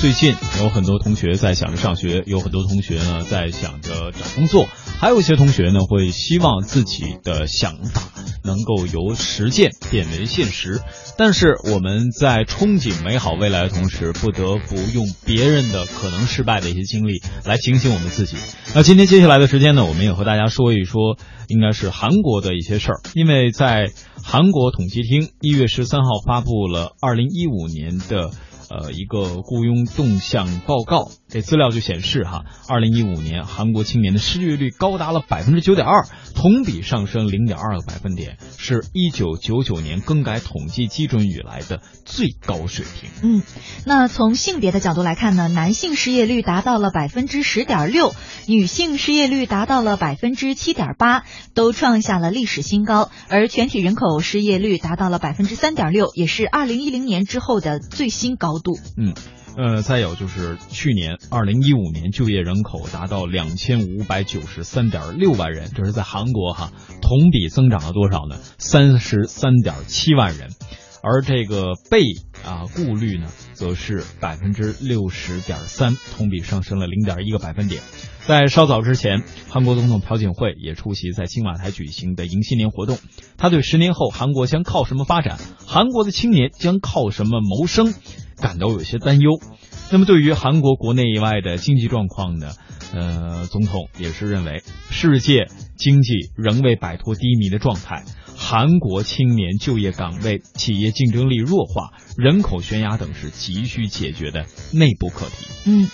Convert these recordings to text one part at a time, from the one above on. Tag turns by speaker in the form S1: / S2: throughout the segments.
S1: 最近有很多同学在想着上学，有很多同学呢在想着找工作，还有一些同学呢会希望自己的想法能够由实践变为现实。但是我们在憧憬美好未来的同时，不得不用别人的可能失败的一些经历来警醒我们自己。那今天接下来的时间呢，我们也和大家说一说，应该是韩国的一些事儿，因为在韩国统计厅一月十三号发布了二零一五年的。呃，一个雇佣动向报告，这资料就显示哈，二零一五年韩国青年的失业率高达了百分之九点二，同比上升零点二个百分点，是一九九九年更改统计基准以来的最高水平。
S2: 嗯，那从性别的角度来看呢，男性失业率达到了百分之十点六，女性失业率达到了百分之七点八，都创下了历史新高，而全体人口失业率达到了百分之三点六，也是二零一零年之后的最新高。度
S1: 嗯，呃，再有就是去年二零一五年就业人口达到两千五百九十三点六万人，这是在韩国哈，同比增长了多少呢？三十三点七万人，而这个被啊雇率呢，则是百分之六十点三，同比上升了零点一个百分点。在稍早之前，韩国总统朴槿惠也出席在青瓦台举行的迎新年活动，他对十年后韩国将靠什么发展，韩国的青年将靠什么谋生？感到有些担忧。那么，对于韩国国内以外的经济状况呢？呃，总统也是认为，世界经济仍未摆脱低迷的状态，韩国青年就业岗位、企业竞争力弱化、人口悬崖等是急需解决的内部课题。
S2: 嗯。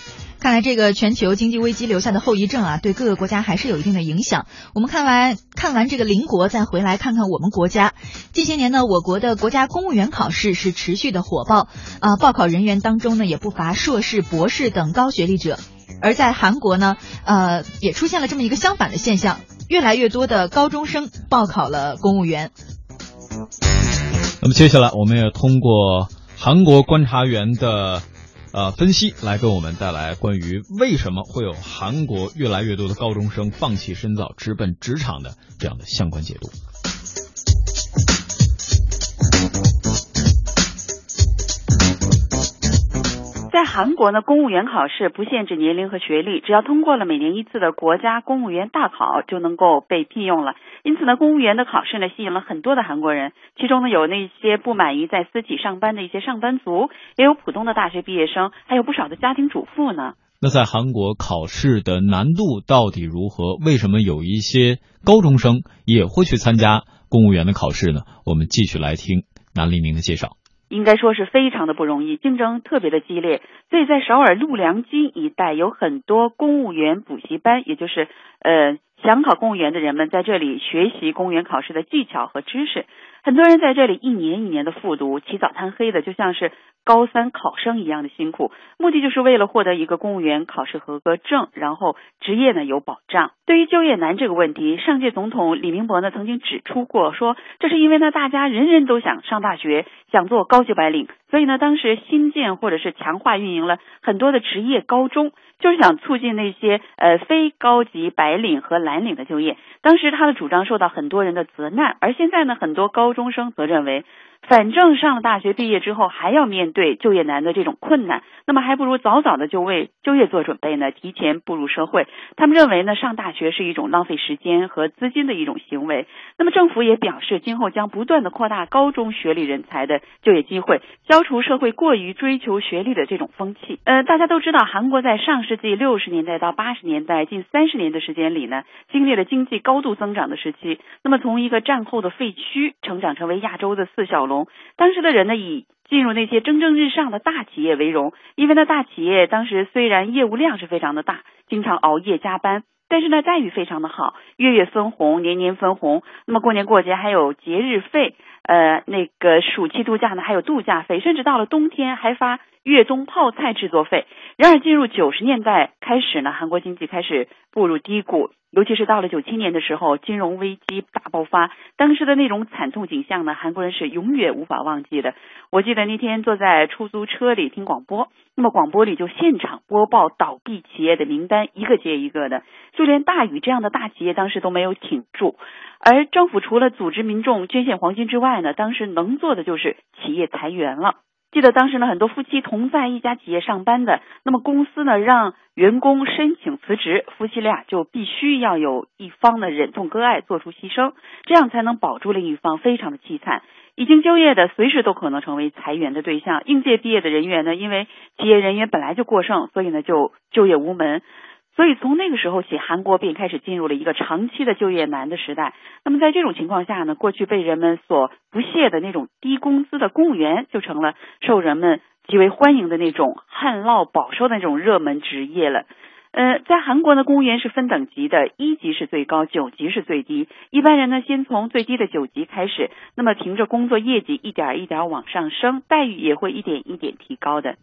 S2: 看来这个全球经济危机留下的后遗症啊，对各个国家还是有一定的影响。我们看完看完这个邻国，再回来看看我们国家。近些年呢，我国的国家公务员考试是持续的火爆啊，报考人员当中呢，也不乏硕士、博士等高学历者。而在韩国呢，呃，也出现了这么一个相反的现象，越来越多的高中生报考了公务员。
S1: 那么接下来，我们也通过韩国观察员的。呃，分析来给我们带来关于为什么会有韩国越来越多的高中生放弃深造，直奔职场的这样的相关解读。
S3: 韩国呢，公务员考试不限制年龄和学历，只要通过了每年一次的国家公务员大考，就能够被聘用了。因此呢，公务员的考试呢，吸引了很多的韩国人，其中呢，有那些不满于在私企上班的一些上班族，也有普通的大学毕业生，还有不少的家庭主妇呢。
S1: 那在韩国考试的难度到底如何？为什么有一些高中生也会去参加公务员的考试呢？我们继续来听南黎明的介绍。
S3: 应该说是非常的不容易，竞争特别的激烈，所以在首尔陆良金一带有很多公务员补习班，也就是呃想考公务员的人们在这里学习公务员考试的技巧和知识。很多人在这里一年一年的复读，起早贪黑的，就像是高三考生一样的辛苦，目的就是为了获得一个公务员考试合格证，然后职业呢有保障。对于就业难这个问题，上届总统李明博呢曾经指出过，说这是因为呢大家人人都想上大学，想做高级白领，所以呢当时新建或者是强化运营了很多的职业高中。就是想促进那些呃非高级白领和蓝领的就业。当时他的主张受到很多人的责难，而现在呢，很多高中生则认为。反正上了大学毕业之后还要面对就业难的这种困难，那么还不如早早的就为就业做准备呢，提前步入社会。他们认为呢，上大学是一种浪费时间和资金的一种行为。那么政府也表示，今后将不断的扩大高中学历人才的就业机会，消除社会过于追求学历的这种风气。呃，大家都知道，韩国在上世纪六十年代到八十年代近三十年的时间里呢，经历了经济高度增长的时期。那么从一个战后的废墟成长成为亚洲的四小龙。当时的人呢，以进入那些蒸蒸日上的大企业为荣，因为呢，大企业当时虽然业务量是非常的大，经常熬夜加班，但是呢，待遇非常的好，月月分红，年年分红，那么过年过节还有节日费，呃，那个暑期度假呢还有度假费，甚至到了冬天还发月中泡菜制作费。然而进入九十年代开始呢，韩国经济开始步入低谷。尤其是到了九七年的时候，金融危机大爆发，当时的那种惨痛景象呢，韩国人是永远无法忘记的。我记得那天坐在出租车里听广播，那么广播里就现场播报倒闭企业的名单，一个接一个的，就连大宇这样的大企业当时都没有挺住。而政府除了组织民众捐献黄金之外呢，当时能做的就是企业裁员了。记得当时呢，很多夫妻同在一家企业上班的，那么公司呢让员工申请辞职，夫妻俩就必须要有一方的忍痛割爱，做出牺牲，这样才能保住另一方，非常的凄惨。已经就业的随时都可能成为裁员的对象，应届毕业的人员呢，因为企业人员本来就过剩，所以呢就就业无门。所以从那个时候起，韩国便开始进入了一个长期的就业难的时代。那么在这种情况下呢，过去被人们所不屑的那种低工资的公务员，就成了受人们极为欢迎的那种旱涝保收的那种热门职业了。呃，在韩国呢，公务员是分等级的，一级是最高，九级是最低。一般人呢，先从最低的九级开始，那么凭着工作业绩一点一点往上升，待遇也会一点一点提高的。